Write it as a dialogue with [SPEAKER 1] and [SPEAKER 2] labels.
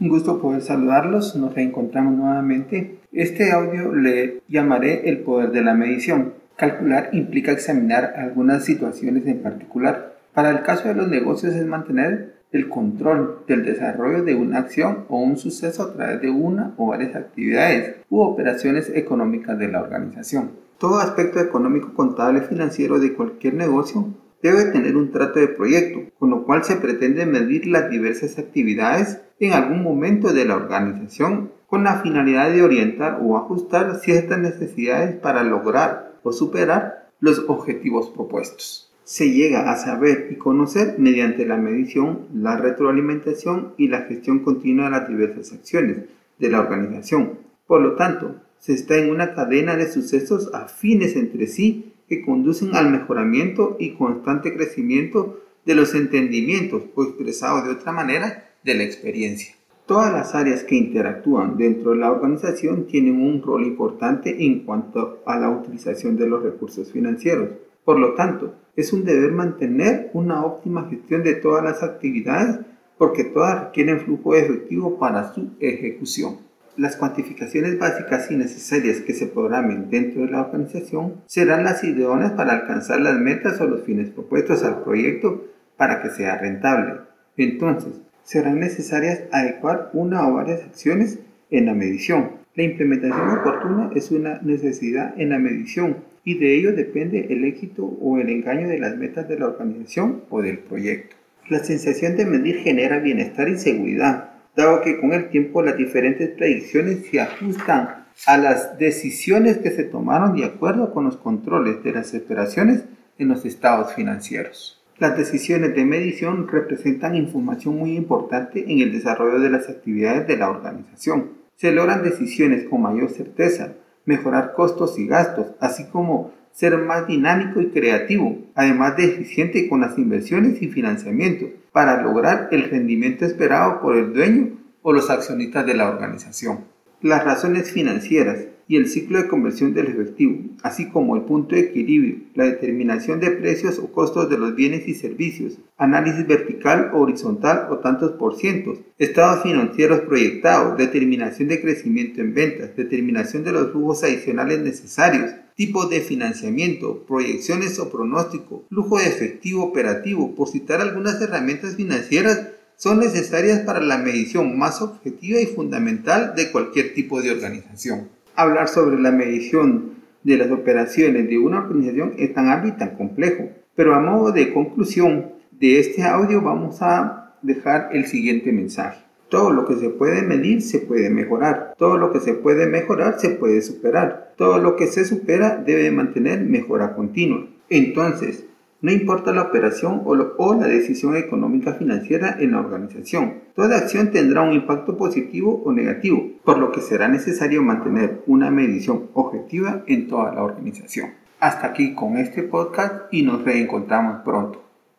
[SPEAKER 1] Un gusto poder saludarlos, nos reencontramos nuevamente. Este audio le llamaré el poder de la medición. Calcular implica examinar algunas situaciones en particular. Para el caso de los negocios es mantener el control del desarrollo de una acción o un suceso a través de una o varias actividades u operaciones económicas de la organización. Todo aspecto económico, contable, financiero de cualquier negocio debe tener un trato de proyecto, con lo cual se pretende medir las diversas actividades en algún momento de la organización con la finalidad de orientar o ajustar ciertas necesidades para lograr o superar los objetivos propuestos. Se llega a saber y conocer mediante la medición, la retroalimentación y la gestión continua de las diversas acciones de la organización. Por lo tanto, se está en una cadena de sucesos afines entre sí que conducen al mejoramiento y constante crecimiento de los entendimientos o expresado de otra manera de la experiencia. Todas las áreas que interactúan dentro de la organización tienen un rol importante en cuanto a la utilización de los recursos financieros. Por lo tanto, es un deber mantener una óptima gestión de todas las actividades porque todas requieren flujo efectivo para su ejecución. Las cuantificaciones básicas y necesarias que se programen dentro de la organización serán las idóneas para alcanzar las metas o los fines propuestos al proyecto para que sea rentable. Entonces, serán necesarias adecuar una o varias acciones en la medición. La implementación oportuna es una necesidad en la medición y de ello depende el éxito o el engaño de las metas de la organización o del proyecto. La sensación de medir genera bienestar y seguridad, dado que con el tiempo las diferentes predicciones se ajustan a las decisiones que se tomaron de acuerdo con los controles de las operaciones en los estados financieros. Las decisiones de medición representan información muy importante en el desarrollo de las actividades de la organización. Se logran decisiones con mayor certeza, mejorar costos y gastos, así como ser más dinámico y creativo, además de eficiente con las inversiones y financiamiento, para lograr el rendimiento esperado por el dueño o los accionistas de la organización. Las razones financieras y el ciclo de conversión del efectivo, así como el punto de equilibrio, la determinación de precios o costos de los bienes y servicios, análisis vertical o horizontal o tantos por cientos, estados financieros proyectados, determinación de crecimiento en ventas, determinación de los flujos adicionales necesarios, tipo de financiamiento, proyecciones o pronóstico, flujo de efectivo operativo, por citar algunas herramientas financieras, son necesarias para la medición más objetiva y fundamental de cualquier tipo de organización. Hablar sobre la medición de las operaciones de una organización es tan amplio y tan complejo, pero a modo de conclusión de este audio vamos a dejar el siguiente mensaje. Todo lo que se puede medir se puede mejorar. Todo lo que se puede mejorar se puede superar. Todo lo que se supera debe mantener mejora continua. Entonces, no importa la operación o, la decisión económica financiera en la organización, toda acción tendrá un impacto positivo o negativo, por lo que será necesario mantener una medición objetiva en toda la organización. Hasta aquí con este podcast y nos reencontramos pronto.